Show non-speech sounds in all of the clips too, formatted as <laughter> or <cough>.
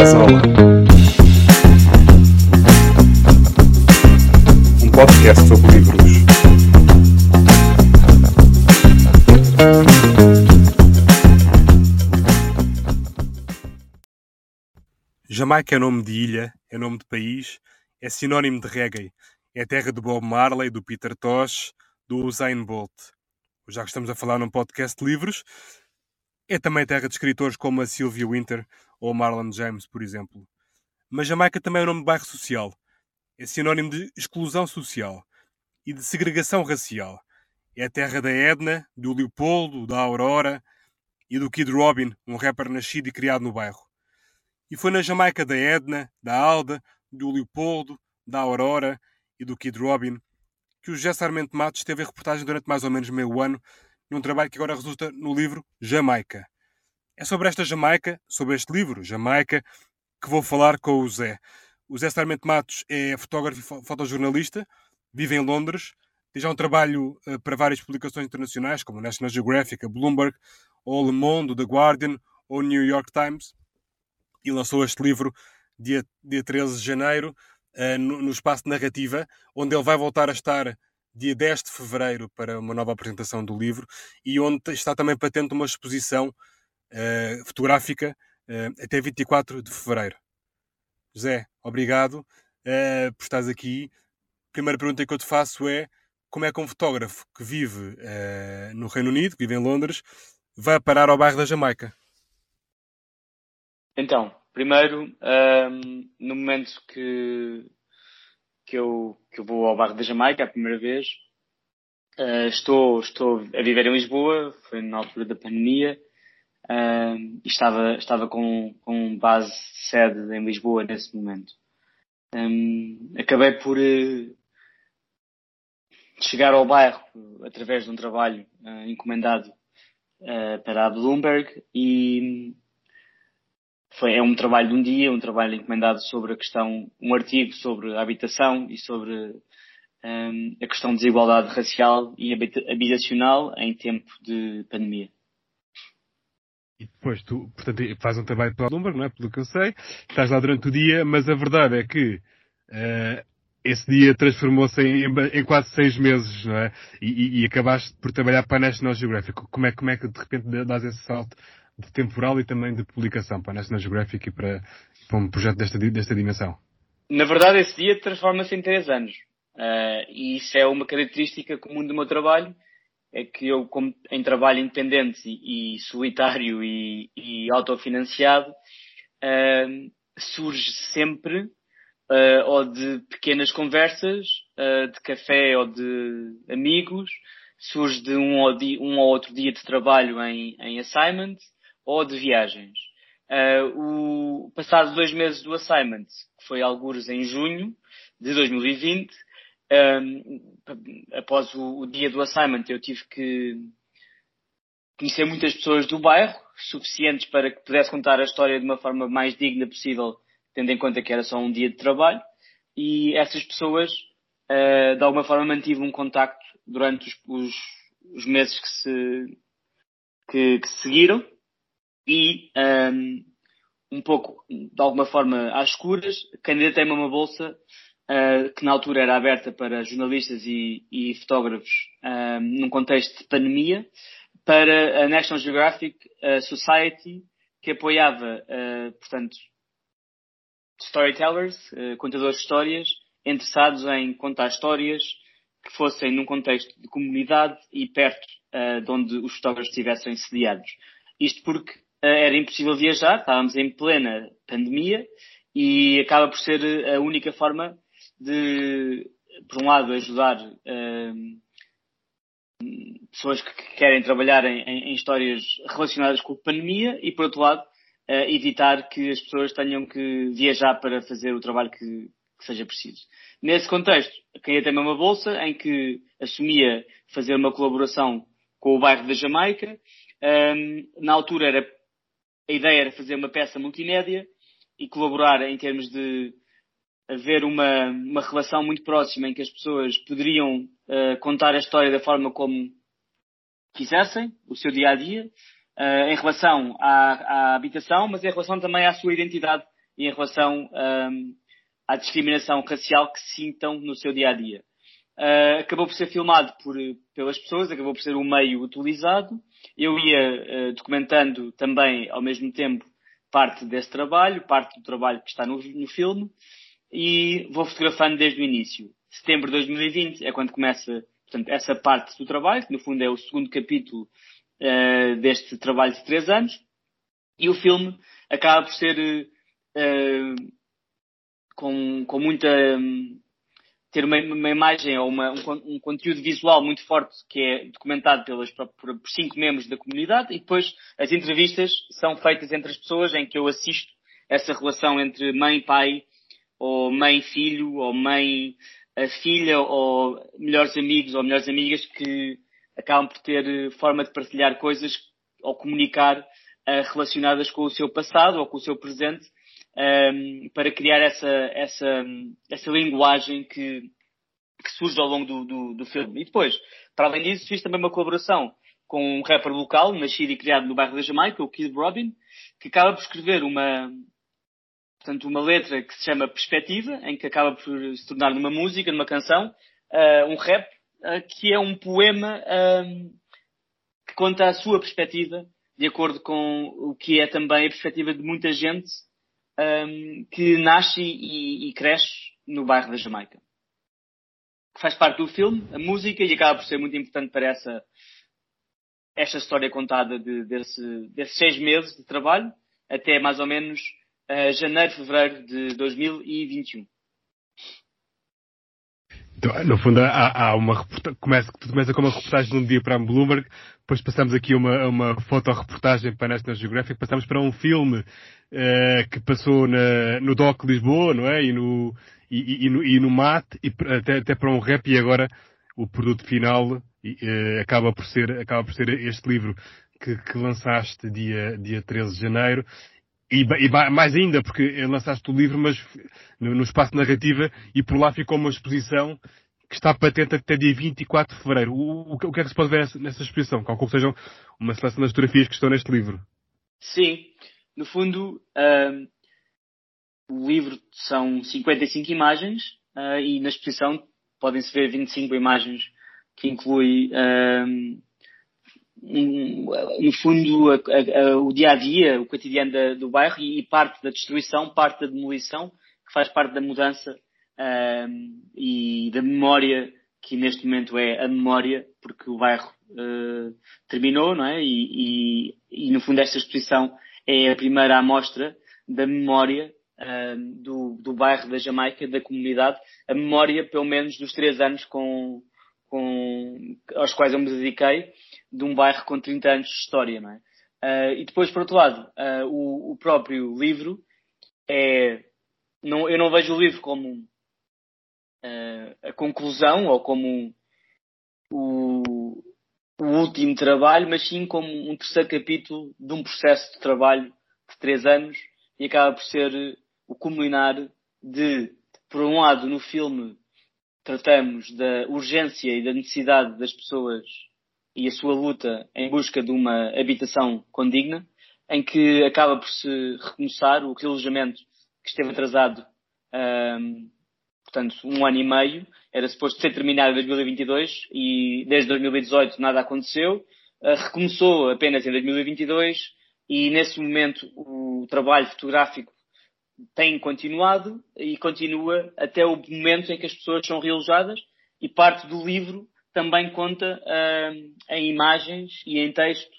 Um podcast sobre livros. Jamaica é nome de ilha, é nome de país, é sinónimo de reggae. É terra do Bob Marley, do Peter Tosh, do Usain Bolt. Já que estamos a falar num podcast de livros, é também terra de escritores como a Sylvia Winter ou Marlon James, por exemplo. Mas Jamaica também é um nome de bairro social. É sinónimo de exclusão social e de segregação racial. É a terra da Edna, do Leopoldo, da Aurora e do Kid Robin, um rapper nascido e criado no bairro. E foi na Jamaica da Edna, da Alda, do Leopoldo, da Aurora e do Kid Robin que o José Sarmento Matos teve a reportagem durante mais ou menos meio ano num trabalho que agora resulta no livro Jamaica. É sobre esta Jamaica, sobre este livro, Jamaica, que vou falar com o Zé. O Zé Sarmento Matos é fotógrafo e fotojornalista, vive em Londres, tem já um trabalho uh, para várias publicações internacionais, como National Geographic, a Bloomberg, ou Le Monde, The Guardian, ou New York Times, e lançou este livro dia, dia 13 de janeiro, uh, no, no espaço de narrativa, onde ele vai voltar a estar dia 10 de fevereiro para uma nova apresentação do livro e onde está também patente uma exposição uh, fotográfica uh, até 24 de fevereiro. José, obrigado uh, por estares aqui. Primeira pergunta que eu te faço é como é que um fotógrafo que vive no Reino Unido, que vive em Londres, vai parar ao bairro da Jamaica? Então, primeiro, um, no momento que, que, eu, que eu vou ao bairro da Jamaica, a primeira vez, uh, estou, estou a viver em Lisboa, foi na altura da pandemia, e estava, estava com, com base sede em Lisboa nesse momento. Um, acabei por uh, chegar ao bairro através de um trabalho uh, encomendado uh, para a Bloomberg e foi, é um trabalho de um dia, um trabalho encomendado sobre a questão, um artigo sobre a habitação e sobre um, a questão de desigualdade racial e habitacional em tempo de pandemia. E depois tu, portanto, fazes um trabalho para a Bloomberg, não é? Pelo que eu sei, estás lá durante o dia, mas a verdade é que uh, esse dia transformou-se em, em, quase seis meses, não é? E, e, e, acabaste por trabalhar para a National Geographic. Como é, como é que de repente dás esse salto de temporal e também de publicação para a National Geographic e para, para um projeto desta, desta dimensão? Na verdade, esse dia transforma-se em três anos. Uh, e isso é uma característica comum do meu trabalho, é que eu, como, em trabalho independente e, e solitário e, e autofinanciado, uh, surge sempre uh, ou de pequenas conversas, de café ou de amigos, surge de um ou, um ou outro dia de trabalho em, em assignment, ou de viagens. Uh, o, passado dois meses do assignment, que foi algures em junho de 2020, um, após o, o, dia do assignment, eu tive que conhecer muitas pessoas do bairro, suficientes para que pudesse contar a história de uma forma mais digna possível, tendo em conta que era só um dia de trabalho. E essas pessoas, uh, de alguma forma, mantive um contacto durante os, os, os meses que se, que, que seguiram e um, um pouco, de alguma forma, às escuras, candidatei-me a uma bolsa uh, que na altura era aberta para jornalistas e, e fotógrafos um, num contexto de pandemia para a National Geographic Society que apoiava, uh, portanto, storytellers, contadores de histórias, interessados em contar histórias que fossem num contexto de comunidade e perto de onde os fotógrafos estivessem sediados. Isto porque eh, era impossível viajar, estávamos em plena pandemia e acaba por ser a única forma de, por um lado, ajudar uh, pessoas que querem trabalhar em, em, histórias relacionadas com a pandemia e, por outro lado, uh, evitar que as pessoas tenham que viajar para fazer o trabalho que, que seja preciso. Nesse contexto, queria também uma bolsa em que assumia fazer uma colaboração com o bairro da Jamaica. Um, na altura era a ideia era fazer uma peça multimédia e colaborar em termos de haver uma, uma relação muito próxima em que as pessoas poderiam uh, contar a história da forma como quisessem, o seu dia a dia, uh, em relação à, à, habitação, mas em relação também à sua identidade e em relação um, à discriminação racial que sintam no seu dia a dia. Uh, acabou por ser filmado por, pelas pessoas, acabou por ser um meio utilizado. Eu ia uh, documentando também, ao mesmo tempo, parte desse trabalho, parte do trabalho que está no, no filme, e vou fotografando desde o início. Setembro de 2020 é quando começa portanto, essa parte do trabalho, que no fundo é o segundo capítulo uh, deste trabalho de três anos, e o filme acaba por ser com, com muita um, ter uma, uma imagem ou uma, um, um, conteúdo visual muito forte que é documentado pelas, por, por, cinco membros da comunidade e depois as entrevistas são feitas entre as pessoas em que eu assisto essa relação entre mãe pai ou mãe e filho ou mãe a filha ou melhores amigos ou melhores amigas que acabam por ter eh, forma de partilhar coisas ou comunicar uh, relacionadas com o seu passado ou com o seu presente um, ehm, para criar essa, essa, essa linguagem que, que surge ao longo do, do, do, filme. E depois, para além disso, fiz também uma colaboração com um rapper local, nascido e criado no bairro da Jamaica, o Kid Robin, que acaba por escrever uma, portanto, uma letra que se chama Perspectiva, em que acaba por se tornar numa música, numa canção, uh, um rap, uh, que é um poema uh, que conta a sua perspectiva, de acordo com o que é também a perspectiva de muita gente um, que nasce e, e, cresce no bairro da Jamaica. Faz parte do filme, a música, e acaba por ser muito importante para essa, esta história contada de, desse, desses seis meses de trabalho, até mais ou menos uh, janeiro, fevereiro de 2021. Então, no fundo, há, há uma começa, tudo começa com uma reportagem de um dia para a Bloomberg, depois passamos aqui uma, uma fotoreportagem para a National Geographic, passamos para um filme uh, que passou na, no DOC Lisboa, não é? E no, e, e, no, e no MAT, e até, até para um rap, e agora o produto final uh, acaba, por ser, acaba por ser este livro que, que lançaste dia, dia 13 de janeiro e, e, mais ainda, porque lançaste o livro, mas no, no, espaço narrativa, e por lá ficou uma exposição que está patente até dia 24 de fevereiro. O, o, o que é que se pode ver nessa, exposição? Calculo que sejam uma seleção das fotografias que estão neste livro. Sim. No fundo, uh, o livro são 55 imagens, uh, e na exposição podem-se ver 25 imagens, que inclui uh, no fundo, a, a, o dia a dia, o cotidiano da, do bairro e, parte da destruição, parte da demolição, que faz parte da mudança um, e da memória, que neste momento é a memória, porque o bairro uh, terminou, não é? E, e, e, no fundo, esta exposição é a primeira amostra da memória uh, do, do bairro da Jamaica, da comunidade, a memória, pelo menos, dos três anos com, com, aos quais eu me dediquei, de um bairro com 30 anos de história, não é? Uh, e depois, por outro lado, uh, o, o, próprio livro é. Não, eu não vejo o livro como uh, a conclusão ou como o, o, último trabalho, mas sim como um terceiro capítulo de um processo de trabalho de três anos e acaba por ser o culminar de, por um lado, no filme tratamos da urgência e da necessidade das pessoas e a sua luta em busca de uma habitação condigna, em que acaba por se recomeçar o realojamento que esteve atrasado, um, portanto, um ano e meio, era suposto ser terminado em 2022 e desde 2018 nada aconteceu, uh, recomeçou apenas em 2022 e nesse momento o trabalho fotográfico tem continuado e continua até o momento em que as pessoas são realojadas e parte do livro também conta uh, em imagens e em texto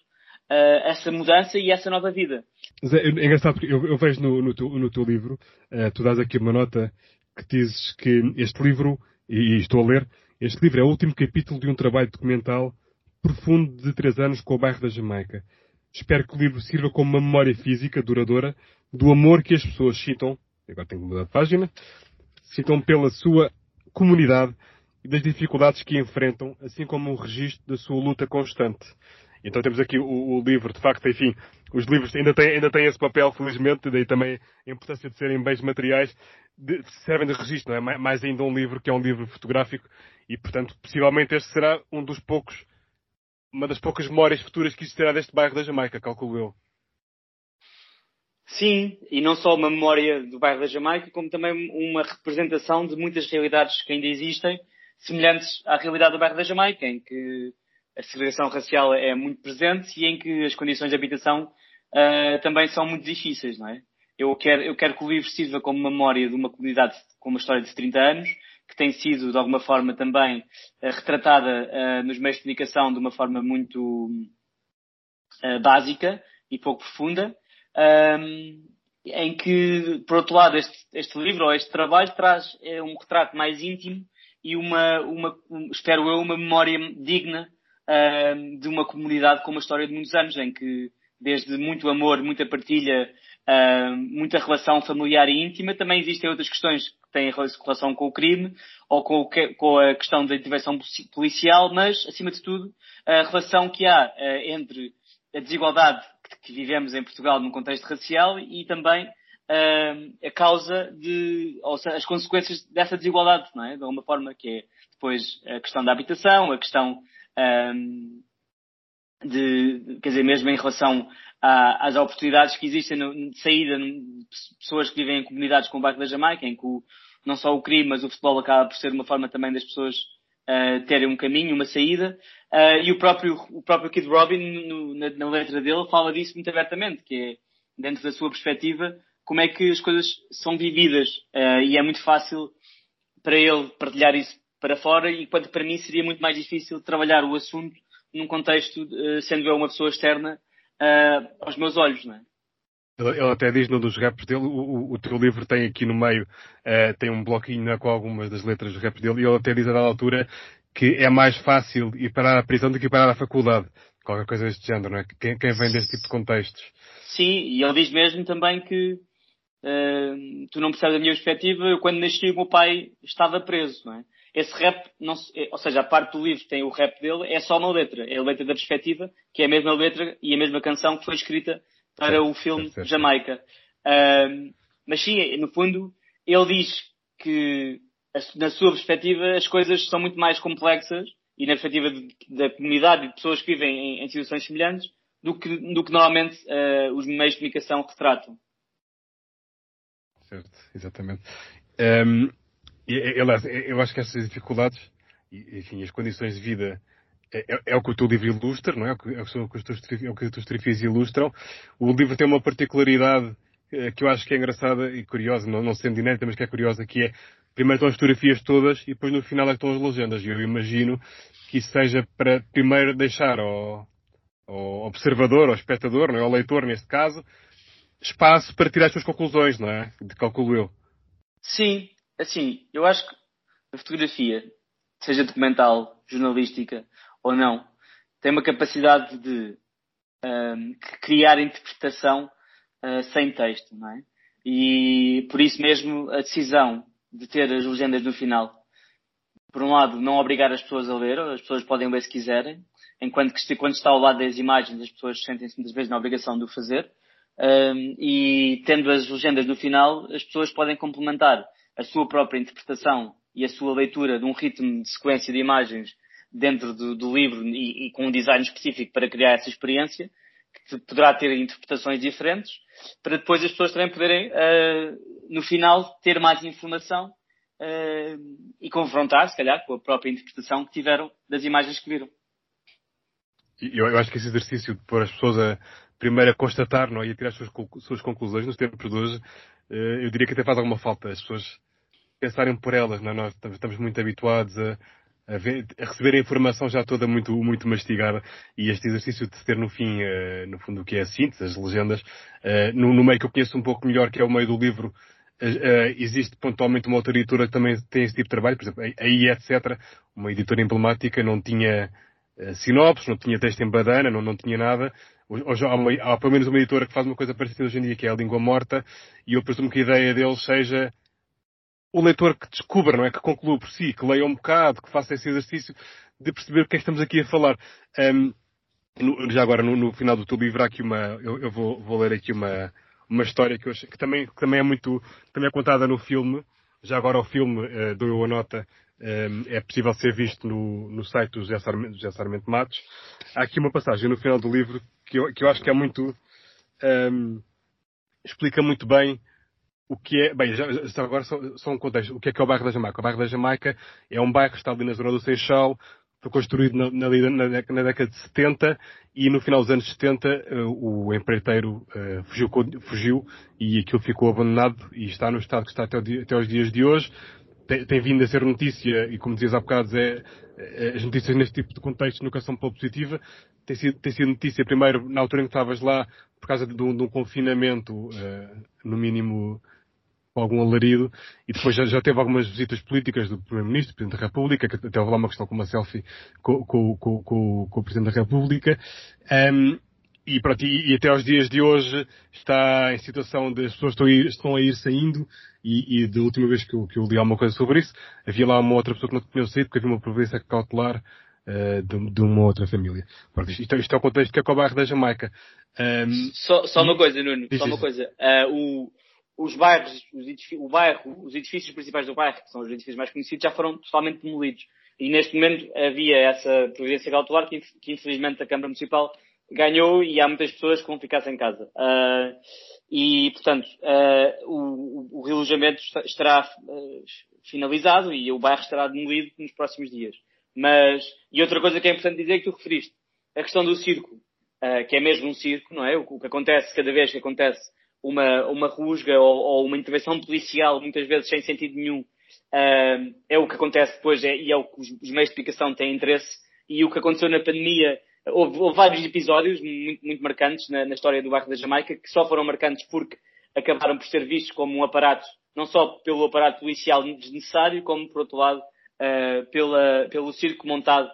uh, essa mudança e essa nova vida. É, é engraçado porque eu, eu vejo no, no, teu, no teu livro, uh, tu dás aqui uma nota que dizes que este livro, e, e estou a ler, este livro é o último capítulo de um trabalho documental profundo de três anos com o bairro da Jamaica. Espero que o livro sirva como uma memória física duradoura do amor que as pessoas citam, agora tenho que mudar de página, citam pela sua comunidade e das dificuldades que enfrentam, assim como um registro da sua luta constante. Então temos aqui o, o, livro, de facto, enfim, os livros ainda têm, ainda têm esse papel, felizmente, daí também a importância de serem bens materiais, de, servem de registro, não é? Mais ainda um livro que é um livro fotográfico e, portanto, possivelmente este será um dos poucos, uma das poucas memórias futuras que existirá deste bairro da Jamaica, calculo eu. Sim, e não só uma memória do bairro da Jamaica, como também uma representação de muitas realidades que ainda existem, semelhantes à realidade do bairro da Jamaica, em que a segregação racial é muito presente e em que as condições de habitação uh, também são muito difíceis, não é? Eu quero, eu quero que o livro sirva como memória de uma comunidade com uma história de 30 anos, que tem sido, de alguma forma, também uh, retratada uh, nos meios de comunicação de uma forma muito básica e pouco profunda, um, em que, por outro lado, este, este livro ou este trabalho traz é, um retrato mais íntimo e uma, uma espero eu, uma memória digna de uma comunidade com uma história de muitos anos, em que desde muito amor, muita partilha, uh, muita relação familiar e íntima, também existem outras questões que têm relação com o crime ou com, o que, com a questão da intervenção policial, mas, acima de tudo, a relação que há uh, entre a desigualdade que vivemos em Portugal num contexto racial e também uh, a causa de, ou seja, as consequências dessa desigualdade, não é? De alguma forma que é depois a questão da habitação, a questão um, de, quer dizer, mesmo em relação às oportunidades que existem de saída de pessoas que vivem em comunidades como o bairro da Jamaica, em que o, não só o crime, mas o futebol acaba por ser uma forma também das pessoas terem um caminho, uma saída. Uh, e o próprio, o próprio Kid Robin, no, na, na, letra dele, fala disso muito abertamente, que é, dentro da sua perspectiva, como é que as coisas são vividas. Uh, e é muito fácil para ele partilhar isso para fora, enquanto para mim seria muito mais difícil trabalhar o assunto num contexto, sendo eu uma pessoa externa, aos meus olhos, não é? Ele, até diz num dos raps dele, o, o, o, teu livro tem aqui no meio, uh, tem um bloquinho né, com algumas das letras dos raps dele, e ele até diz a dada altura que é mais fácil ir parar à prisão do que ir parar à faculdade. Qualquer coisa deste género, não é? Quem, quem vem deste tipo de contextos. Sim, e ele diz mesmo também que uh, tu não percebes a minha perspectiva, eu quando nasci o meu pai estava preso, não é? Esse rap, não, é, ou seja, a parte do livro tem o rap dele, é só uma letra. É a letra da perspectiva, que é a mesma letra e a mesma canção que foi escrita para certo, o filme certo, certo. Jamaica. Uh, mas sim, no fundo, ele diz que na sua perspectiva, as coisas são muito mais complexas e na perspectiva de, da comunidade e de pessoas que vivem em, em situações semelhantes do que, do que normalmente uh, os meios de comunicação retratam. Certo, exatamente. Um, aliás, eu acho que essas dificuldades enfim, as condições de vida é, é, é, o que o teu livro ilustra, não é? É o que, é o que os teus, é o que os teus ilustram. O livro tem uma particularidade eh, que eu acho que é engraçada e curiosa, não, não sendo inédita, mas que é curiosa, que é primeiro estão as fotografias todas e depois no final é que estão as legendas. E eu imagino que isso seja para primeiro deixar ao, ao observador, ao espectador, não é? ao leitor neste caso, espaço para tirar as suas conclusões, não é? De calculo eu. Sim, assim, eu acho que a fotografia, seja documental, jornalística ou não, tem uma capacidade de um, criar interpretação uh, sem texto, não é? E por isso mesmo a decisão de ter as legendas no final. Por um lado, não obrigar as pessoas a ler, as pessoas podem ler se quiserem, enquanto que quando está ao lado das imagens as pessoas sentem-se muitas vezes na obrigação de o fazer. Um, e tendo as legendas no final, as pessoas podem complementar a sua própria interpretação e a sua leitura de um ritmo de sequência de imagens dentro do, do livro e, e, com um design específico para criar essa experiência, que poderá ter interpretações diferentes, para depois as pessoas também poderem, uh, no final, ter mais informação uh, e confrontar, se calhar, com a própria interpretação que tiveram das imagens que viram. Eu, eu acho que esse exercício de pôr as pessoas a, primeiro a constatar não, é? e a tirar as suas, suas conclusões nos tempos de hoje, uh, eu diria que até faz alguma falta. As pessoas pensarem por elas, não é? Nós estamos muito habituados a, a, ver, a, receber a informação já toda muito, muito mastigada e este exercício de ter no fim, uh, no fundo, o que é a síntese, as legendas, uh, no, no, meio que eu conheço um pouco melhor, que é o meio do livro, uh, existe pontualmente uma outra editora que também tem esse tipo de trabalho, por exemplo, a I, etc., uma editora emblemática, não tinha sinopse, não tinha texto em badana, não, não tinha nada. Hoje há, uma, há pelo menos uma editora que faz uma coisa parecida hoje em dia, que é a língua morta, e eu presumo que a ideia deles seja o leitor que descubra, não é? Que conclua por si, que leia um bocado, que faça esse exercício de perceber o que é que estamos aqui a falar. Um, no, já agora, no, no, final do teu livro, há aqui uma, eu, eu vou, vou, ler aqui uma, uma história que, eu, que, também, que também é muito, também é contada no filme. Já agora o filme, uh, dou a nota, um, é possível ser visto no, no site do José Sarmento, José Sarmento Matos. Há aqui uma passagem no final do livro que eu, que eu acho que é muito, um, explica muito bem o que é, bem, já, já agora só, só, um contexto, o que é que é o bairro da Jamaica? O bairro da Jamaica é um bairro que está ali na zona do Seixal, foi construído na, na, na, década de 70 e no final dos anos 70 uh, eh, o empreiteiro uh, fugiu, fugiu, e aquilo ficou abandonado e está no estado que está até, até aos dias de hoje. Tem, tem, vindo a ser notícia e como dizias há bocado, é, as notícias neste tipo de contexto nunca são pouco positiva. Tem sido, tem sido notícia primeiro na altura em que estavas lá por causa de, de, um, de um, confinamento, uh, no mínimo algum alarido, e depois já, já teve algumas visitas políticas do Primeiro-Ministro, do Presidente da República, que até houve lá uma questão com uma selfie com, com, com, com o Presidente da República. Um, e, pronto, e, e, até aos dias de hoje está em situação de as pessoas estão a ir, estão a ir saindo e, e da última vez que eu, que eu li alguma coisa sobre isso, havia lá uma outra pessoa que não tinha saído porque havia uma providência cautelar uh, de, de, uma outra família. Pronto, isto, isto, é o contexto que é com o bairro da Jamaica. Um, só, só uma coisa, Nuno, só uma coisa. Uh, o, os bairros, os edifícios, o bairro, os edifícios principais do bairro, que são os edifícios mais conhecidos, já foram totalmente demolidos. E neste momento havia essa providência cautelar que, que infelizmente a Câmara Municipal ganhou e há muitas pessoas que vão ficar sem casa. Uh, e, portanto, uh, o, o, estará uh, finalizado e o bairro estará demolido nos próximos dias. Mas, e outra coisa que é importante dizer é que tu referiste, a questão do circo, que é mesmo um circo, não é? O, o que acontece cada vez que acontece uma, uma rusga ou, ou, uma intervenção policial, muitas vezes sem sentido nenhum, uh, é o que acontece depois é, e é o que os, os, meios de comunicação têm interesse. E o que aconteceu na pandemia, houve, houve vários episódios muito, muito marcantes na, na, história do bairro da Jamaica, que só foram marcantes porque acabaram por ser vistos como um aparato, não só pelo aparato policial desnecessário, como, por outro lado, uh, pela, pelo circo montado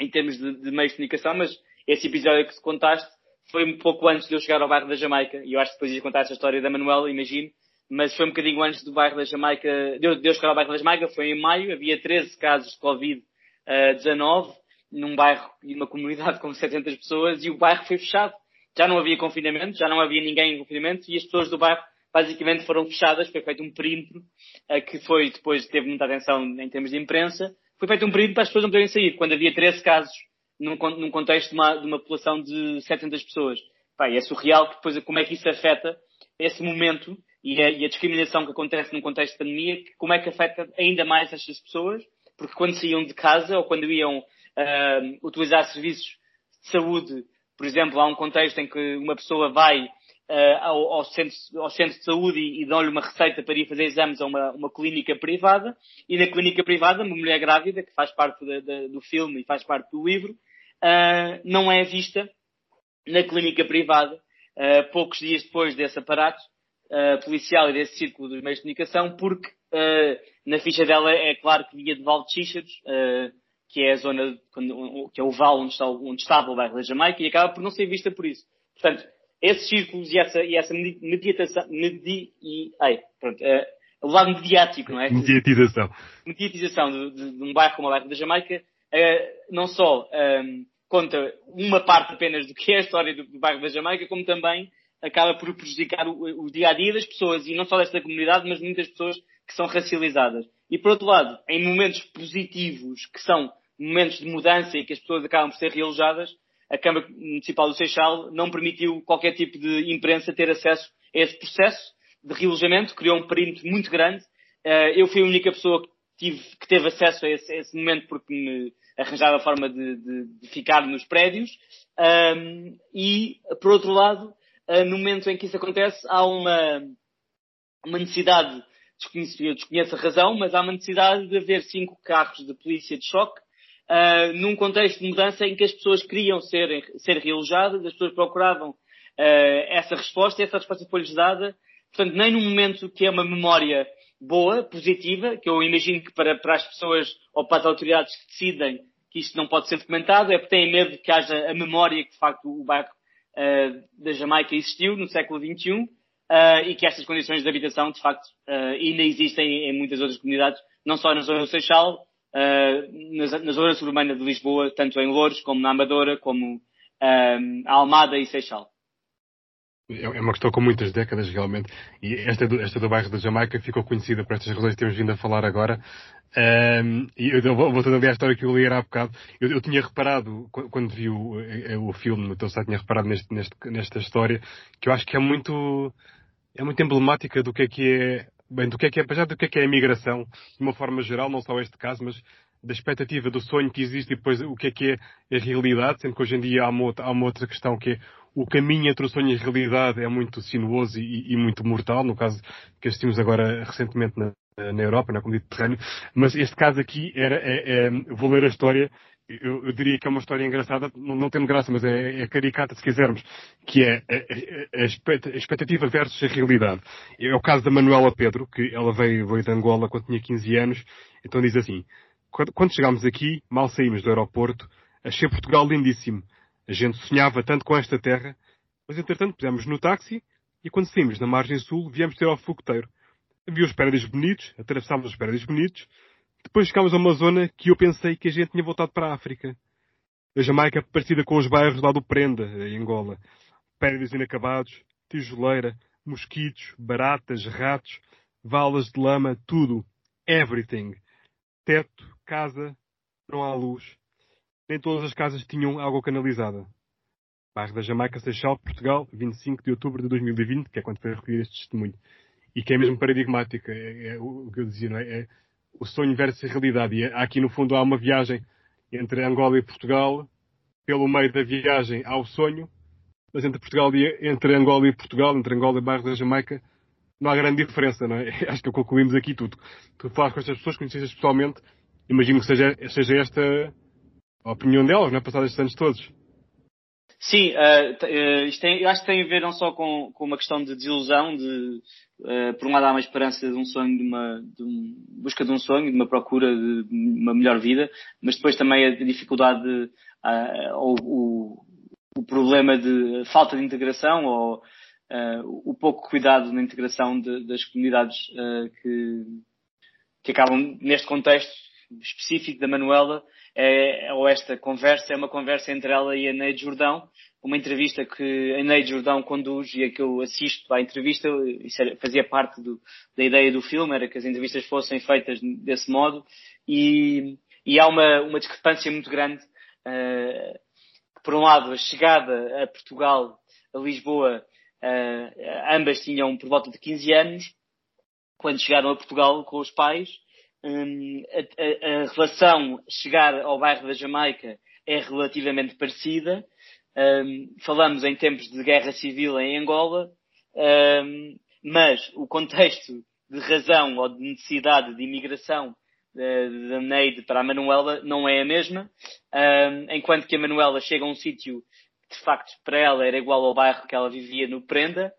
em termos de, de meios de comunicação, mas esse episódio que contaste foi um pouco antes de eu chegar ao bairro da Jamaica, e eu acho que depois ia contar essa história da Manuela, imagino, mas foi um bocadinho antes do bairro da Jamaica, de eu, chegar ao bairro da Jamaica, foi em maio, havia 13 casos de Covid-19, uh, num bairro e uma comunidade com 700 pessoas, e o bairro foi fechado. Já não havia confinamento, já não havia ninguém em confinamento, e as pessoas do bairro basicamente foram fechadas, foi feito um perímetro, uh, que foi, depois teve muita atenção em termos de imprensa, foi feito um perímetro para as pessoas não poderem sair. Quando havia 13 casos num, num contexto de uma, de uma, população de 700 pessoas. Pá, é surreal que depois como é que isso afeta esse momento e a, e a, discriminação que acontece num contexto de pandemia, como é que afeta ainda mais estas pessoas, porque quando saíam de casa ou quando iam uh, utilizar serviços de saúde, por exemplo, há um contexto em que uma pessoa vai uh, ao, ao, centro, ao, centro, de saúde e, e dão-lhe uma receita para ir fazer exames a uma, uma, clínica privada, e na clínica privada, uma mulher grávida, que faz parte do filme e faz parte do livro, uh, não é vista na clínica privada, uh, poucos dias depois desse aparato uh, policial e desse círculo dos meios de comunicação, porque na ficha dela é claro que vinha de Val de Xíxaros, que é a zona, que é o vale onde, está, onde estava o bairro da Jamaica, e acaba por não ser vista por isso. Portanto, esses círculos e essa, e essa mediatação, medi, e, ai, pronto, uh, o lado mediático, não é? Mediatização. Mediatização de, de, de um bairro como o bairro da Jamaica, uh, não só um, ehm, conta uma parte apenas do que é a história do, do bairro da Jamaica, como também acaba por prejudicar o, o, dia a dia das pessoas, e não só desta comunidade, mas muitas pessoas que são racializadas. E por outro lado, em momentos positivos, que são momentos de mudança e que as pessoas acabam por ser realojadas, a Câmara Municipal do Seixal não permitiu qualquer tipo de imprensa ter acesso a esse processo de realojamento, criou um perímetro muito grande. Eh, eu fui a única pessoa que, tive, que teve acesso a esse, a esse momento porque me arranjava a forma de, de, de ficar nos prédios. Um, e, por outro lado, uh, no momento em que isso acontece, há uma, uma necessidade, desconheço, eu desconheço a razão, mas há uma necessidade de haver cinco carros de polícia de choque, uh, num contexto de mudança em que as pessoas queriam ser, ser realojadas, as pessoas procuravam uh, essa resposta e essa resposta foi-lhes dada. Portanto, nem num momento que é uma memória boa, positiva, que eu imagino que para, para as pessoas ou para as autoridades que decidem que isto não pode ser documentado, é porque têm medo que haja a memória que de facto o bairro uh, da Jamaica existiu no século XXI uh, e que estas condições de habitação de facto uh, ainda existem em muitas outras comunidades, não só na zona do Seixal, na, na, zona suburbana de Lisboa, tanto em Louros como na Amadora, como a Almada e Seixal. É, é uma questão com muitas décadas, realmente. E esta do, esta do bairro da Jamaica ficou conhecida por estas razões que temos vindo a falar agora. Um, e eu, voltando ali à história que eu li era há bocado, eu, eu tinha reparado, quando vi o, eh, o filme no teu site, tinha reparado neste, neste, nesta história, que eu acho que é muito, é muito emblemática do que é que é, bem, do que é que é, já do que é que é a imigração, de uma forma geral, não só este caso, mas da expectativa do sonho que existe e depois o que é que é a realidade, sendo que hoje em dia há uma, há uma outra questão que é o caminho entre o sonho e a realidade é muito sinuoso e, e muito mortal, no caso que assistimos agora recentemente na, na Europa, no Mediterrâneo, mas este caso aqui era, é, é, vou ler a história, eu, eu, diria que é uma história engraçada, não, não tendo graça, mas é, é, caricata se quisermos, que é a, a, a, expectativa versus a realidade. É o caso da Manuela Pedro, que ela veio, veio de Angola quando tinha 15 anos, então diz assim, quando, quando chegámos aqui, mal saímos do aeroporto, achei Portugal lindíssimo. A gente sonhava tanto com esta terra, mas entretanto pusemos no táxi e quando saímos na margem sul viemos ter ao fogoteiro. Havia os prédios bonitos, atravessámos os prédios bonitos, depois chegámos a uma zona que eu pensei que a gente tinha voltado para a África. A Jamaica é parecida com os bairros lá do Prenda, em Angola. Prédios inacabados, tijoleira, mosquitos, baratas, ratos, valas de lama, tudo. Everything. Teto, casa, não há luz. Nem todas as casas tinham água canalizada. Bairro da Jamaica, Seixal, Portugal, 25 de outubro de 2020, que é quando foi recolhido este testemunho. E que é mesmo paradigmática, é, é o que eu dizia, não é? é o sonho versus a realidade. E aqui, no fundo, há uma viagem entre Angola e Portugal. Pelo meio da viagem há o sonho, mas entre Portugal e, entre Angola e Portugal, entre Angola e Bairro da Jamaica, não há grande diferença, não é? <laughs> Acho que concluímos aqui tudo. Tu falas com estas pessoas, conheces pessoalmente, imagino que seja, seja esta a opinião delas, não é? Passados estes anos todos. Sim, uh, uh, tem, eu acho que tem a ver não só com, com uma questão de desilusão, de, uh, por um lado há uma esperança de um sonho, de uma de um, busca de um sonho, de uma procura de uma melhor vida, mas depois também a dificuldade, ou o, o problema de falta de integração, ou o pouco cuidado na integração de, das comunidades que, que acabam neste contexto específico da Manuela, é, ou esta conversa é uma conversa entre ela e a Neide Jordão, uma entrevista que a Neide Jordão conduz e a que eu assisto à entrevista, isso era, fazia parte do, da ideia do filme, era que as entrevistas fossem feitas desse modo, e, e há uma, uma discrepância muito grande, uh, por um lado, a chegada a Portugal, a Lisboa, uh, ambas tinham por volta de 15 anos, quando chegaram a Portugal com os pais, um, a, a, a, relação chegar ao bairro da Jamaica é relativamente parecida. Um, falamos em tempos de guerra civil em Angola, um, mas o contexto de razão ou de necessidade de imigração da Neide para a Manuela não é a mesma, enquanto que a Manuela chega a um sítio que de facto para ela era igual ao bairro que ela vivia no Prenda,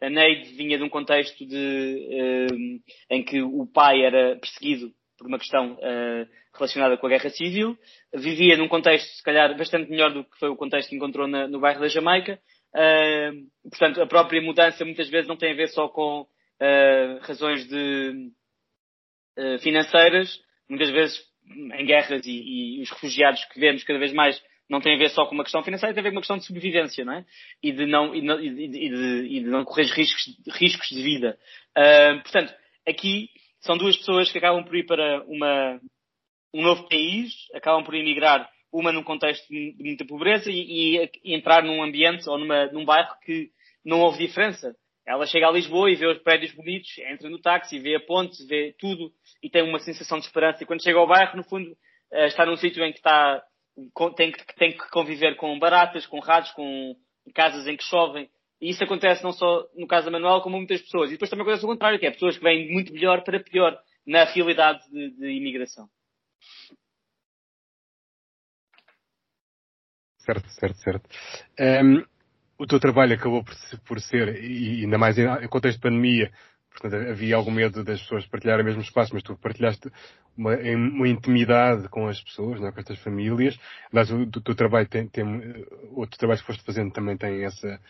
a Neide vinha de um contexto de, um, em que o pai era perseguido por uma questão uh, relacionada com a guerra civil, vivia num contexto, se calhar, bastante melhor do que foi o contexto que encontrou na, no bairro da Jamaica. Uh, portanto, a própria mudança muitas vezes não tem a ver só com uh, razões de, financeiras, muitas vezes em guerras e, e os refugiados que vemos cada vez mais não tem a ver só com uma questão financeira, tem a ver com uma questão de sobrevivência, não é? E de não, e e de, e de não correr riscos, riscos de vida. Uh, portanto, aqui são duas pessoas que acabam por ir para uma, um novo país, acabam por emigrar, uma num contexto de muita pobreza e, e entrar num ambiente ou numa, num bairro que não houve diferença. Ela chega a Lisboa e vê os prédios bonitos, entra no táxi, vê a ponte, vê tudo e tem uma sensação de esperança. E quando chega ao bairro, no fundo, eh, está num sítio em que está tem que, tem que conviver com baratas, com ratos, com casas em que chovem. E isso acontece não só no caso da Manuel, como muitas pessoas. E depois também acontece o contrário, que é pessoas que vêm muito melhor para pior na realidade de, de imigração. Certo, certo, certo. Um, o teu trabalho acabou por, por ser, e ainda mais em contexto de pandemia, Portanto, havia algum medo das pessoas partilhar o mesmo espaço, mas tu partilhaste uma, uma intimidade com as pessoas, não é? com estas famílias. Aliás, o teu trabalho tem, tem, outro trabalho que foste fazendo também tem essa,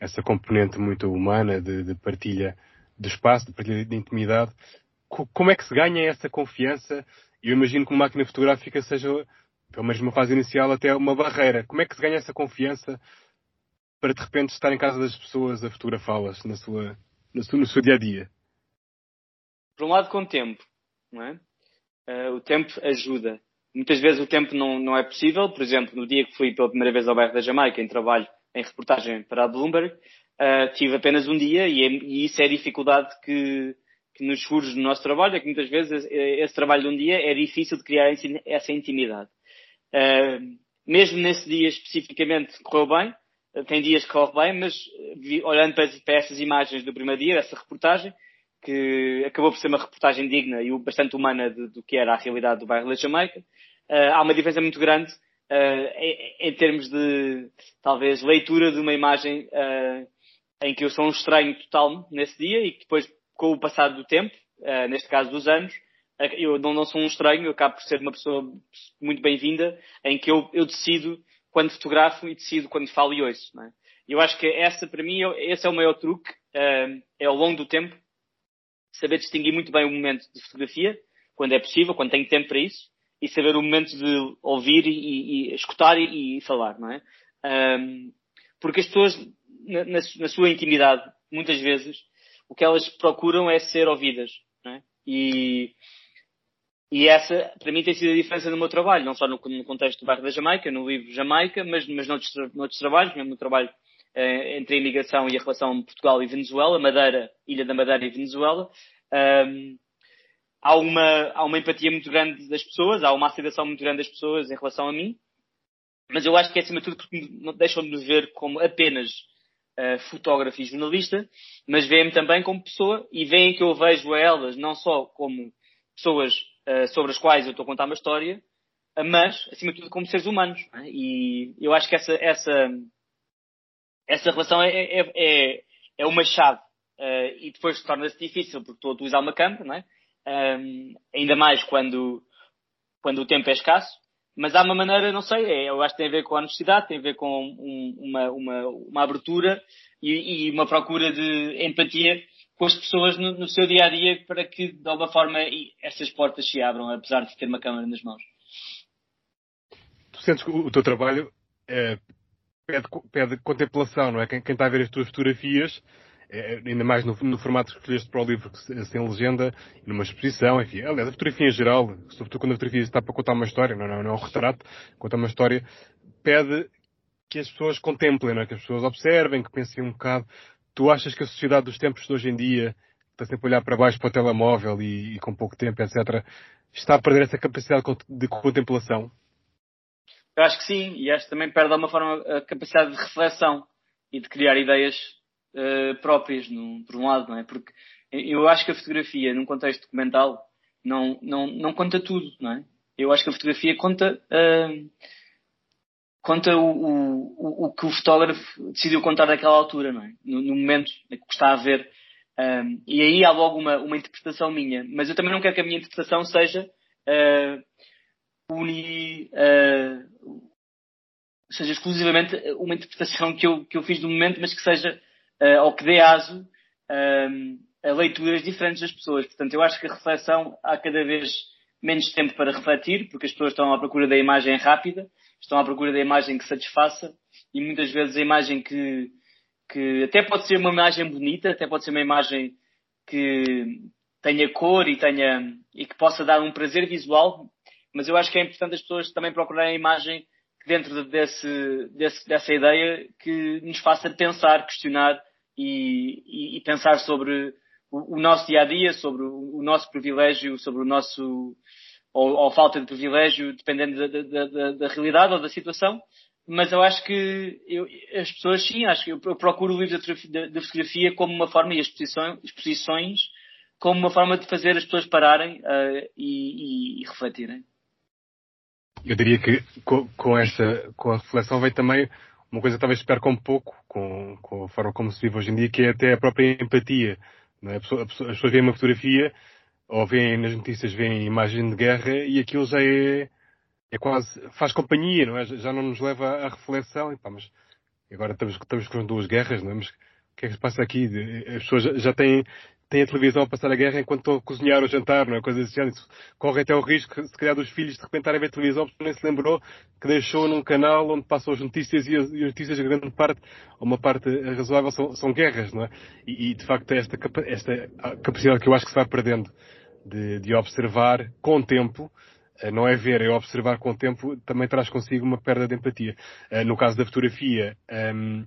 essa componente muito humana de, de partilha de espaço, de partilha de intimidade. Como é que se ganha essa confiança? Eu imagino que uma máquina fotográfica seja, pelo menos numa fase inicial, até uma barreira. Como é que se ganha essa confiança para de repente estar em casa das pessoas a fotografá-las na sua, no, seu, no seu dia a dia? Por um lado, com o tempo, não é? Uh, o tempo ajuda. Muitas vezes o tempo não, não é possível. Por exemplo, no dia que fui pela primeira vez ao bairro da Jamaica, em trabalho em reportagem para a Bloomberg, uh, tive apenas um dia e, e, isso é a dificuldade que, que nos surge no nosso trabalho, é que muitas vezes esse trabalho de um dia é difícil de criar essa intimidade. Uh, mesmo nesse dia especificamente correu bem, tem dias que corre bem, mas vi, olhando para, para essas imagens do primeiro dia, essa reportagem, que acabou por ser uma reportagem digna e bastante humana de, do que era a realidade do bairro da Jamaica, uh, há uma diferença muito grande uh, em, em, termos de, talvez, leitura de uma imagem uh, em que eu sou um estranho total nesse dia e que depois, com o passar do tempo, neste caso dos anos, eu não, não, sou um estranho, eu acabo por ser uma pessoa muito bem-vinda, em que eu, eu decido quando fotografo e decido quando falo e ouço. É? Eu acho que essa, para mim, esse é o maior truque, uh, é ao longo do tempo, saber distinguir muito bem o momento de fotografia, quando é possível, quando tenho tempo para isso, e saber o momento de ouvir e, e escutar e, e, falar, não é? Um, porque as pessoas, na, na, sua intimidade, muitas vezes, o que elas procuram é ser ouvidas, não é? E, e essa, para mim, tem sido a diferença no meu trabalho, não só no, no contexto do bairro da Jamaica, no livro Jamaica, mas, mas noutros, noutros trabalhos, mesmo no trabalho eh, entre a imigração e a relação Portugal e Venezuela, Madeira, Ilha da Madeira e Venezuela. Um, há, uma, há uma empatia muito grande das pessoas, há uma aceitação muito grande das pessoas em relação a mim, mas eu acho que é acima de tudo porque deixam de me ver como apenas uh, fotógrafo e jornalista, mas veem-me também como pessoa e veem que eu vejo a elas não só como pessoas uh, sobre as quais eu estou a contar uma história, mas, acima de tudo, como seres humanos. É? E eu acho que essa, essa, essa relação é, é, é, é uma chave. Uh, e depois torna-se difícil porque estou a utilizar uma câmera, não é? Um, ainda mais quando, quando o tempo é escasso. Mas há uma maneira, não sei, é, eu acho que tem a ver com a honestidade, tem a ver com um, uma, uma, uma abertura e, e, uma procura de empatia com as pessoas no, no, seu dia a dia para que de alguma forma essas portas se abram, apesar de ter uma câmera nas mãos. Tu sentes que o teu trabalho é, pede, pede contemplação, não é? Quem, quem, está a ver as tuas fotografias, é, ainda mais no, no, formato que escolheste para o livro, sem legenda, numa exposição, enfim. Aliás, a fotografia em geral, sobretudo quando a fotografia está para contar uma história, não, não, não é um retrato, conta uma história, pede que as pessoas contemplem, não é? Que as pessoas observem, que pensem um bocado Tu achas que a sociedade dos tempos de hoje em dia, está sempre a olhar para baixo para o telemóvel e, e com pouco tempo, etc., está a perder essa capacidade de contemplação? Eu acho que sim, e acho que também perde de alguma forma a capacidade de reflexão e de criar ideias uh, próprias, no, por um lado, não é? Porque eu acho que a fotografia, num contexto documental, não, não, não conta tudo, não é? Eu acho que a fotografia conta uh, conta o, o, o, que o fotógrafo decidiu contar naquela altura, não é? No, no momento que está a ver. Um, e aí há logo uma, uma interpretação minha. Mas eu também não quero que a minha interpretação seja uh, uni, uh, seja exclusivamente uma interpretação que eu, que eu fiz do momento, mas que seja, uh, ou que dê aso um, a leituras diferentes das pessoas. Portanto, eu acho que a reflexão há cada vez menos tempo para refletir, porque as pessoas estão à procura da imagem rápida estão à procura da imagem que satisfaça e muitas vezes a imagem que, que até pode ser uma imagem bonita, até pode ser uma imagem que tenha cor e tenha e que possa dar um prazer visual, mas eu acho que é importante as pessoas também procurarem a imagem dentro desse, desse, dessa ideia que nos faça pensar, questionar e, e, e pensar sobre o, o, nosso dia a dia, sobre o, o nosso privilégio, sobre o nosso ou, ou falta de privilégio, dependendo da, da, da, da, realidade ou da situação. Mas eu acho que eu, as pessoas, sim, acho que eu, procuro o livro da, fotografia como uma forma, e as exposições, como uma forma de fazer as pessoas pararem uh, e, e, e, refletirem. Eu diria que com, com, essa, com a reflexão vem também uma coisa que talvez se perca um pouco com, com a forma como se vive hoje em dia, que é até a própria empatia. É? a pessoa, a pessoa, as pessoas veem uma fotografia ou veem nas notícias, veem imagem de guerra e aquilo já é, é quase, faz companhia, não é? Já não nos leva à reflexão, e pá, mas agora estamos, estamos com duas guerras, não é? Mas o que é que se passa aqui? As pessoas já têm, têm a televisão a passar a guerra enquanto estão a cozinhar ou jantar, não é? Coisas assim. Corre até o risco, se calhar, dos filhos de repente estarem a ver televisão porque nem se lembrou que deixou num canal onde passam as notícias e as, as notícias, grande parte, ou uma parte razoável, são, são guerras, não é? E, e de facto, esta, esta capacidade que eu acho que se vai perdendo de, de observar com tempo, eh, não é ver, é observar com o tempo, também traz consigo uma perda de empatia. Eh, no caso da fotografia, ehm,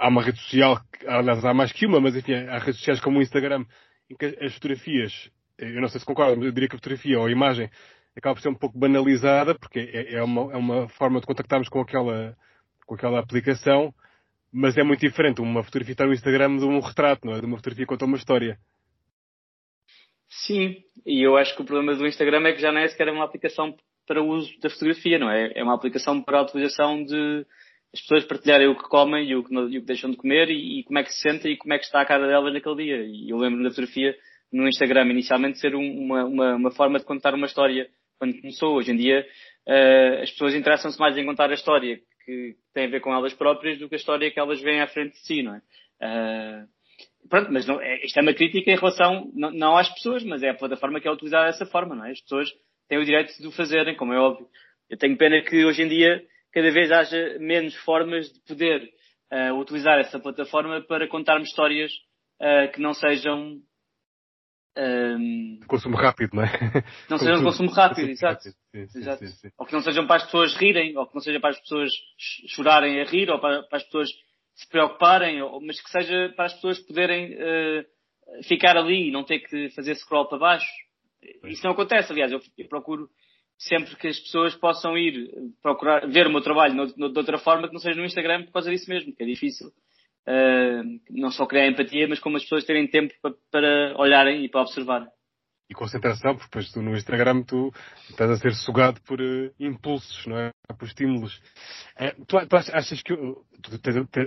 há uma rede social, aliás, há mais que uma, mas enfim, há redes sociais como o Instagram, em que as fotografias, eu não sei se concordo, mas eu diria que a fotografia ou a imagem acaba por ser um pouco banalizada, porque é, é, uma, é uma forma de contactarmos com aquela, com aquela aplicação, mas é muito diferente uma fotografia estar no Instagram de um retrato, não é? De uma fotografia que conta uma história. Sim, e eu acho que o problema do Instagram é que já não é sequer uma aplicação para o uso da fotografia, não é? É uma aplicação para a utilização de as pessoas partilharem o que comem e o que, e o que deixam de comer e, e, como é que se sentem e como é que está a cara delas naquele dia. E eu lembro da fotografia no Instagram inicialmente ser um, uma, uma, uma, forma de contar uma história quando começou. Hoje em dia uh, as pessoas interessam-se mais em contar a história que tem a ver com elas próprias do que a história que elas veem à frente de si, não é? Uh, pronto, mas não, é, isto é uma crítica em relação, não, não, às pessoas, mas é a plataforma que é utilizada dessa forma, não é? As pessoas têm o direito de o fazerem, como é óbvio. Eu tenho pena que hoje em dia cada vez haja menos formas de poder uh, utilizar essa plataforma para contarmos histórias uh, que não sejam um, de consumo rápido, não é? <laughs> Não sejam de consumo rápido, exato. Ou que não sejam para as pessoas rirem, ou que não seja para as pessoas chorarem a rir, ou para, para as pessoas se preocuparem, mas que seja para as pessoas poderem uh, ficar ali e não ter que fazer scroll para baixo. Isso não acontece, aliás, eu, eu, procuro sempre que as pessoas possam ir procurar, ver o meu trabalho no, no, de outra forma que não seja no Instagram por causa disso mesmo, que é difícil. Uh, não só criar empatia, mas como as pessoas terem tempo para, para olharem e para observar e concentração, porque depois tu no Instagram tu estás a ser sugado por uh, impulsos, não é? Por estímulos. Uh, tu, tu, achas que tu,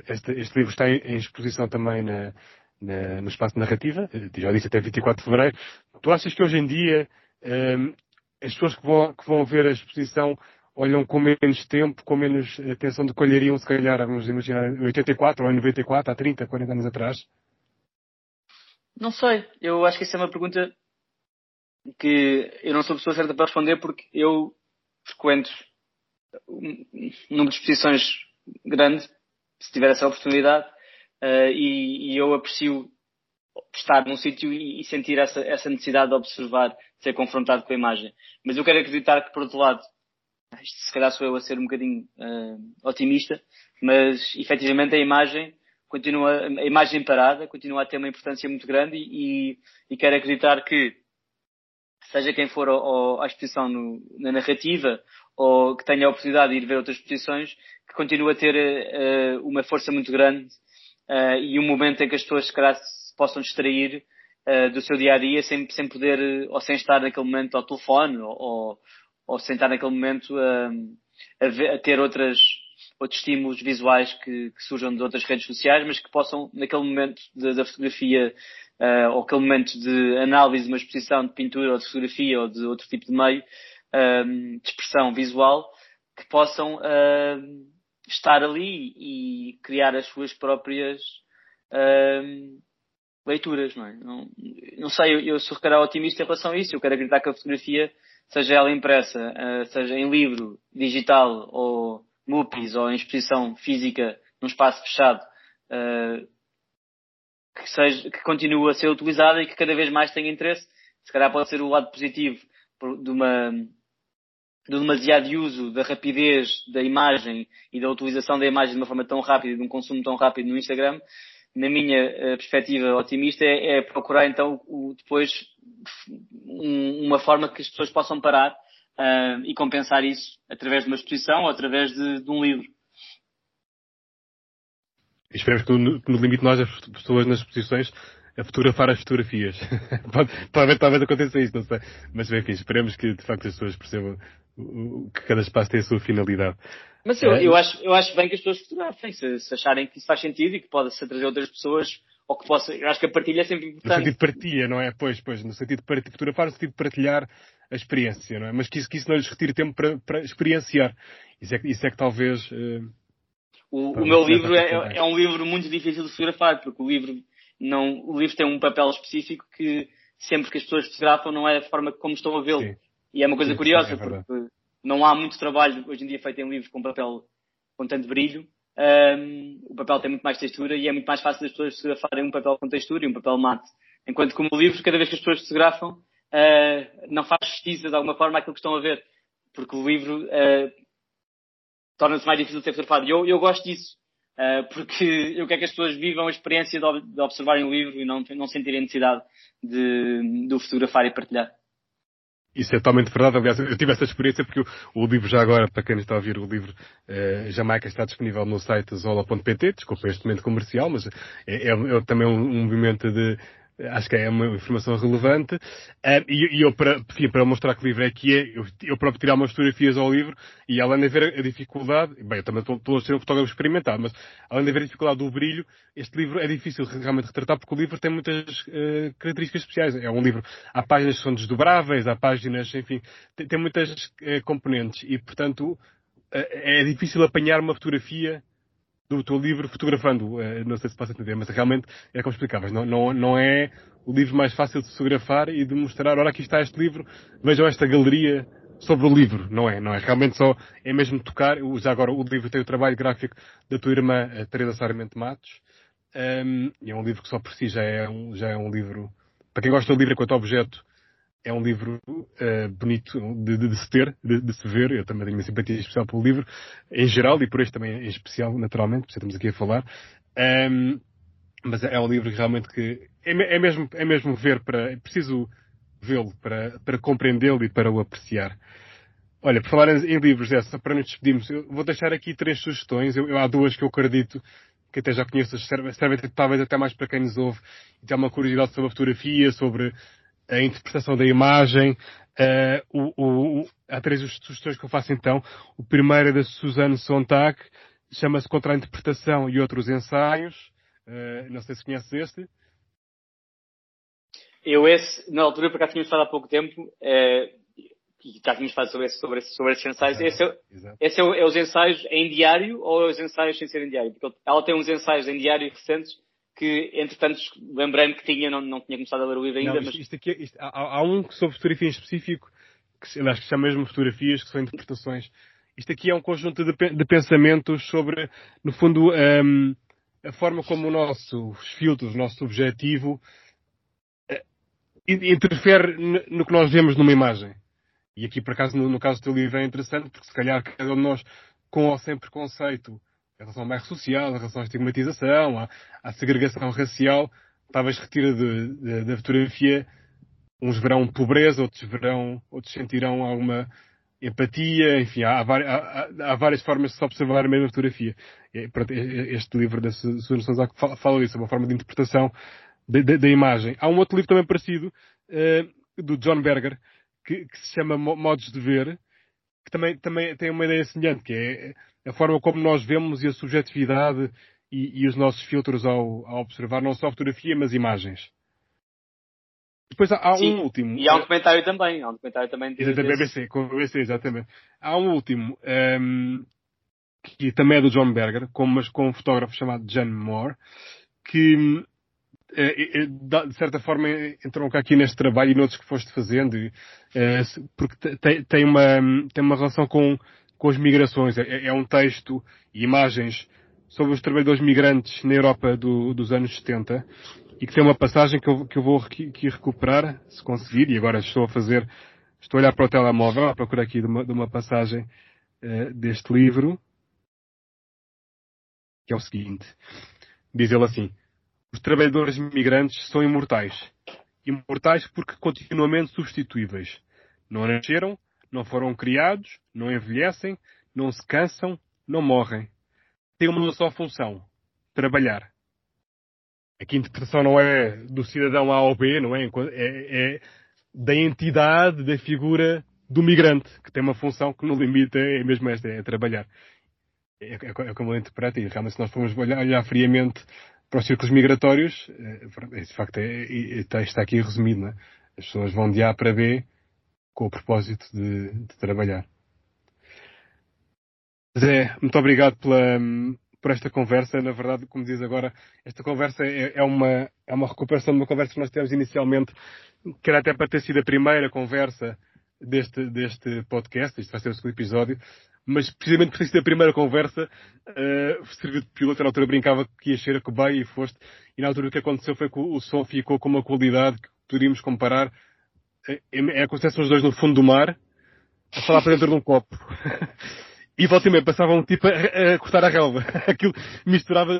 este, este, livro está em, em exposição também na, na, no espaço narrativa, eh, já disse até 24 de Fevereiro. Tu achas que hoje em dia um, as pessoas que vão, que vão ver a exposição olham com menos tempo, com menos atenção do que olhariam, se calhar, vamos imaginar, em 84 ou em 94, há 30, 40 anos atrás? Não sei. Eu acho que essa é uma pergunta que eu não sou a pessoa certa para responder porque eu frequento um número de exposições grande, se tiver essa oportunidade, uh, e, e, eu aprecio estar num sítio e, sentir essa, essa necessidade de observar, de ser confrontado com a imagem. Mas eu quero acreditar que, por outro lado, isto se calhar sou eu a ser um bocadinho uh, otimista, mas efetivamente a imagem continua, a imagem parada continua a ter uma importância muito grande e, e quero acreditar que seja quem for ao, à exposição no, na narrativa ou que tenha a oportunidade de ir ver outras exposições, que continua a ter uh, uma força muito grande uh, e um momento em que as pessoas se calhar possam distrair uh, do seu dia a dia sem, sem poder ou sem estar naquele momento ao telefone ou, ou sem estar naquele momento a, ver, a ter outras, outros estímulos visuais que, que, surjam de outras redes sociais, mas que possam, naquele momento da fotografia uh, ou aquele momento de análise de uma exposição de pintura ou de fotografia ou de outro tipo de meio uh, de expressão visual que possam uh, estar ali e criar as suas próprias leituras, não é? Não, não sei, eu, eu sou calhar otimista em relação a isso. Eu quero acreditar que a fotografia, seja ela impressa, uh, seja em livro, digital ou MUPIs ou em exposição física num espaço fechado, uh, que, seja, que continue a ser utilizada e que cada vez mais tenha interesse. Se calhar pode ser o lado positivo de uma do demasiado uso da rapidez da imagem e da utilização da imagem de uma forma tão rápida, de um consumo tão rápido no Instagram, na minha uh, perspectiva otimista, é, é procurar então o, depois um, uma forma que as pessoas possam parar uh, e compensar isso através de uma exposição ou através de, de um livro. Esperemos que no, no limite nós, as pessoas nas exposições, a fotografar as fotografias. <laughs> pode, talvez, talvez aconteça isso, não sei. Mas enfim, esperemos que de facto as pessoas percebam que cada espaço tem a sua finalidade. Mas eu, é, eu, acho, eu acho bem que as pessoas fotografem, se, se acharem que isso faz sentido e que pode se trazer outras pessoas ou que possa. Eu acho que a partilha é sempre importante. No sentido de partilha, não é? Pois, pois, no sentido de partilha, fotografar no sentido de partilhar a experiência, não é? Mas que isso, que isso não lhes retire tempo para, para experienciar. Isso é, isso é que talvez. Uh, o, o meu livro é, é, um livro muito difícil de fotografar, porque o livro não, o livro tem um papel específico que sempre que as pessoas fotografam não é da forma como estão a vê-lo. E é uma coisa sim, curiosa, é porque não há muito trabalho hoje em dia feito em livros com papel com tanto brilho. Um, o papel tem muito mais textura e é muito mais fácil as pessoas fotografarem um papel com textura e um papel mate. Enquanto que o livro, cada vez que as pessoas fotografam, uh, não faz justiça de alguma forma àquilo que estão a ver. Porque o livro uh, torna-se mais difícil de ser fotografado. E eu, eu gosto disso. Uh, porque eu quero que as pessoas vivam a experiência de, observarem o livro e não, não sentirem necessidade de, de o fotografar e partilhar. Isso é totalmente verdade. Aliás, eu tive essa experiência porque o, livro já agora, para quem está a ouvir, o livro uh, Jamaica está disponível no site zola.pt, desculpa este momento comercial, mas é, é, é também um, um movimento de, acho que é uma informação relevante. Um, e, e, eu, para, para mostrar que livro é que é, eu, eu próprio tirar umas fotografias ao livro e além de haver a dificuldade, bem, eu também estou, estou a ser um fotógrafo experimentado, mas além de haver a dificuldade do brilho, este livro é difícil realmente retratar porque o livro tem muitas uh, características especiais. É um livro, há páginas que são desdobráveis, há páginas, enfim, tem, tem muitas uh, componentes e, portanto, uh, é difícil apanhar uma fotografia do teu livro fotografando. Eh, não sei se posso entender, mas realmente é como explicavas. Não, não, não é o livro mais fácil de fotografar e de mostrar, olha aqui está este livro, vejam esta galeria sobre o livro. Não é, não é. Realmente só é mesmo tocar. Já agora o livro tem o trabalho gráfico da tua irmã Teresa Sarmento Matos. Um, e é um livro que só por si já é um, já é um livro, para quem gosta do livro enquanto objeto, é um livro uh, bonito de, de, de, se ter, de, de, se ver. Eu também tenho uma simpatia especial pelo livro, em geral, e por este também em especial, naturalmente, por isso estamos aqui a falar. Um, mas é um livro que realmente que é, é, mesmo, é mesmo ver para, é preciso vê-lo para, para compreendê-lo e para o apreciar. Olha, por falar em, livros, essa, para nos despedirmos, eu vou deixar aqui três sugestões. Eu, eu, há duas que eu acredito que até já conheço, servem, servem talvez até mais para quem nos ouve e tem uma curiosidade sobre a fotografia, sobre a interpretação da imagem. Uh, o, o, há três sugestões que eu faço então. O primeiro é da Suzanne Sontag, chama-se Contra a Interpretação e Outros Ensaios. Uh, não sei se conheces este. Eu esse, na altura, por acaso tínhamos falado há pouco tempo, uh, e já tínhamos falado sobre, esse, sobre, esse, sobre esses ensaios. esse, é, esse é, é, os ensaios em diário ou é os ensaios sem ser em diário? Porque ela tem uns ensaios em diário recentes que, entretanto, lembrei-me que tinha, não, não tinha começado a ler o livro ainda. Não, isto, mas... isto aqui, isto, há, há, um sobre fotografia em específico, que, aliás, que chama mesmo fotografias, que são interpretações. Isto aqui é um conjunto de, de pensamentos sobre, no fundo, um, a forma como o nosso, os filtros, o nosso objetivo, uh, interfere no que nós vemos numa imagem. E aqui, por acaso, no, no caso do teu livro é interessante, porque se calhar cada um de nós, com ou sem preconceito, em relação ao bairro social, em relação à estigmatização, à, à segregação racial, talvez retira da fotografia, uns verão pobreza, outros verão, outros sentirão alguma empatia, enfim, há, há, há, várias formas de se observar a mesma fotografia. Este livro da Susana Sousa fala disso, é uma forma de interpretação da imagem. Há um outro livro também parecido, uh, do John Berger, que, que, se chama Modos de Ver, que também, também tem uma ideia semelhante, que é a forma como nós vemos e a subjetividade e, e os nossos filtros ao, ao, observar não só fotografia, mas imagens. Depois há, há um último. E há um documentário também. Há um documentário também de, da BBC, com a BBC, exatamente. Há um último, um, ehm, que também é do John Berger, com, mas com um fotógrafo chamado Jan Moore, que é, é, de certa forma entram cá aqui neste trabalho e noutros que foste fazendo, é, porque tem, uma, tem uma relação com, com as migrações. É, é, um texto e imagens sobre os trabalhadores migrantes na Europa do, dos anos 70 e que tem uma passagem que eu, que eu vou aqui, recuperar, se conseguir, e agora estou a fazer, estou a olhar para o telemóvel, a procurar aqui de uma, de uma passagem uh, deste livro, que é o seguinte. Diz ele assim, os trabalhadores migrantes são imortais. Imortais porque continuamente substituíveis. Não nasceram, não foram criados, não envelhecem, não se cansam, não morrem. Têm uma só função: trabalhar. Aqui a interpretação não é do cidadão A ao B, não é? É, é da entidade, da figura do migrante, que tem uma função que no limite é mesmo esta, é trabalhar. É, é, é como eu interpreto, e realmente se nós formos olhar, olhar friamente para os círculos migratórios, eh, de facto é, está, está aqui resumido, é? As pessoas vão de A para B com o propósito de, de trabalhar. Zé, muito obrigado pela, por esta conversa. Na verdade, como diz agora, esta conversa é, é, uma, é uma recuperação de uma conversa que nós tivemos inicialmente, que era até para ter sido a primeira conversa deste, deste podcast, isto vai ser o segundo episódio, mas precisamente por ter sido a primeira conversa, uh, serviu de piloto, na altura brincava que ia ser a cobaia e foste, e na altura o que aconteceu foi que o som ficou com uma qualidade que poderíamos comparar, é, é como se os dois no fundo do mar, a falar para dentro de um copo. <laughs> E volta e meia passava um tipo a, a, cortar a relva. <laughs> Aquilo misturava.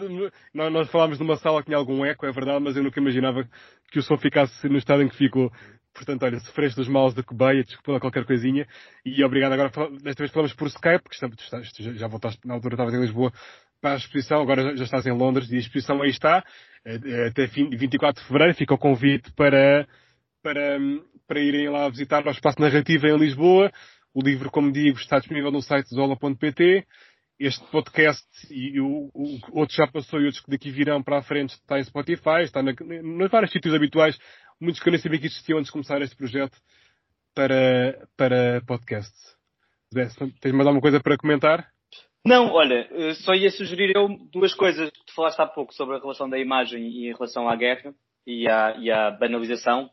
Nós, nós falámos numa sala que tinha algum eco, é verdade, mas eu nunca imaginava que o som ficasse no estado em que ficou. Portanto, olha, sofreste dos maus da cobeia, desculpa qualquer coisinha. E obrigado agora, desta vez falamos por Skype, porque estamos, já voltaste, na altura estavas em Lisboa para a exposição, agora já estás em Londres e a exposição aí está, eh, eh, até 24 de Fevereiro, fica o convite para, para, para irem lá visitar o Espaço Narrativo em Lisboa. O livro, como digo, está disponível no site zola.pt. Este podcast e o, o outro já passou e outros que daqui virão para a frente está em Spotify, está na, nos vários sítios habituais. Muitos que eu nem sabia que existiam antes de começar este projeto para, para podcast. Zé, tens mais alguma coisa para comentar? Não, olha, eh, só ia sugerir eu duas coisas. Tu falaste há pouco sobre a relação da imagem e em relação à guerra e à, e à banalização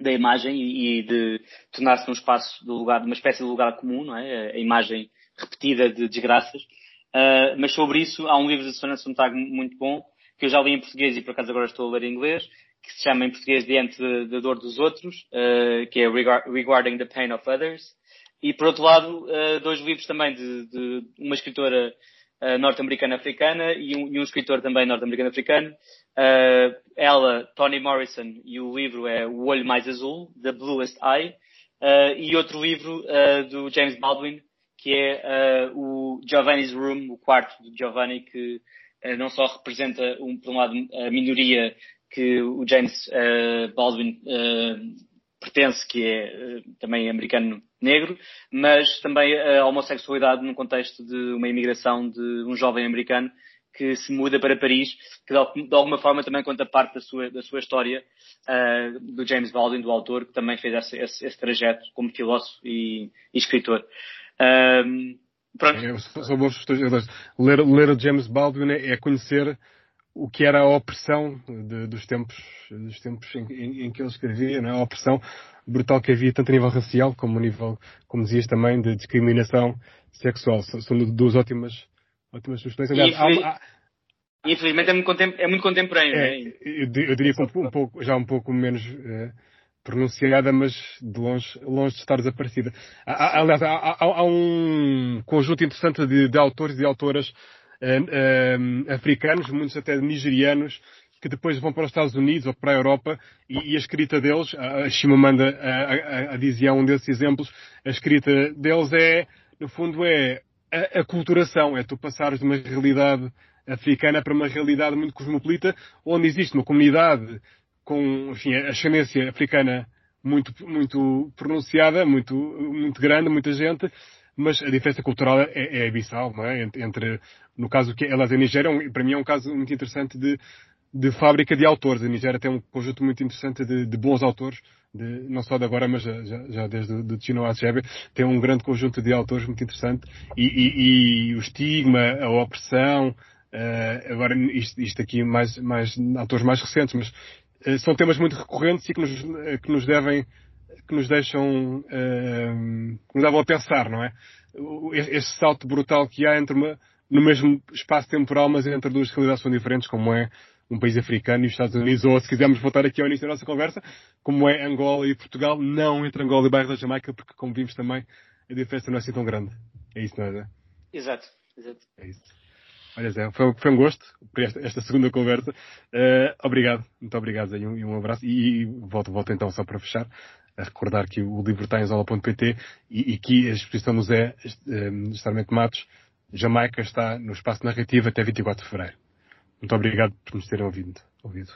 da imagem e, de tornar-se um espaço de lugar, uma espécie de lugar comum, não é? A imagem repetida de desgraças. Uh, mas sobre isso há um livro de Susana Sontag muito bom, que eu já li em português e por acaso agora estou a ler em inglês, que se chama em português Diante da Dor dos Outros, uh, que é Regarding the Pain of Others. E por outro lado, uh, dois livros também de, de uma escritora norte-americana africana e um, e um, escritor também norte-americano africano, Uh, ela, Toni Morrison, e o livro é O Olho Mais Azul, The Bluest Eye, uh, e outro livro uh, do James Baldwin, que é o Giovanni's Room, o quarto de Giovanni, que não só representa, um, por um lado, a minoria que o James Baldwin pertence, que é também americano negro, mas também a homossexualidade num contexto de uma imigração de um jovem americano que se muda para Paris, que de alguma forma também conta parte da sua, da sua história, uh, do James Baldwin, do autor, que também fez esse, esse, esse trajeto como filósofo e, e escritor. Um, pronto. É, são bons ler, ler o James Baldwin é, é conhecer o que era a opressão de, dos tempos, dos tempos em, em, em, que ele escrevia, não é? a opressão brutal que havia tanto a nível racial como a nível, como dizias também, de discriminação sexual. São duas ótimas Ótimas sugestões. Aliás, há, há... Infelizmente é muito, é muito contemporâneo, é, é? Eu, eu, diria um, um, pouco, já um pouco menos uh, pronunciada, mas de longe, longe de estar desaparecida. Há, aliás, há, há, um conjunto interessante de, de autores e autoras uh, africanos, muitos até nigerianos, que depois vão para os Estados Unidos ou para a Europa e, e a escrita deles, a Chimamanda a, a, a dizia um desses exemplos, a escrita deles é, no fundo é a, a culturação, é tu passares de uma realidade africana para uma realidade muito cosmopolita, onde existe uma comunidade com, enfim, ascendência africana muito, muito pronunciada, muito, muito grande, muita gente, mas a diferença cultural é, é abissal, não é? Entre, no caso que ela é da Nigéria, para mim é um caso muito interessante de, de fábrica de autores. A Nigéria tem um conjunto muito interessante de, de bons autores, de, não só de agora, mas já, já, já desde o Chino Achebe, tem um grande conjunto de autores muito interessante. E, e, e o estigma, a opressão, uh, agora isto, isto, aqui mais, mais autores mais recentes, mas uh, são temas muito recorrentes e que nos, uh, que nos devem, que nos deixam, que nos levam a pensar, não é? Este salto brutal que há entre uma, no mesmo espaço temporal, mas entre duas realidades são diferentes, como é um país africano e os Estados Unidos, ou se quisermos voltar aqui ao início da nossa conversa, como é Angola e Portugal, não entre Angola e bairro da Jamaica, porque como vimos também, a diferença não é assim tão grande. É isso, não é, Zé? Exato, exato. É isso. Olha, Zé, foi, foi um gosto por esta, esta segunda conversa. Uh, obrigado, muito obrigado, Zé, e um, e um abraço. E, e, volto, volto então só para fechar, a recordar que o livro está em zola.pt e, e que a exposição do Zé, uh, Matos, Jamaica, está no espaço narrativo até 24 de Fevereiro. Muito obrigado por nos terem ouvido. ouvido.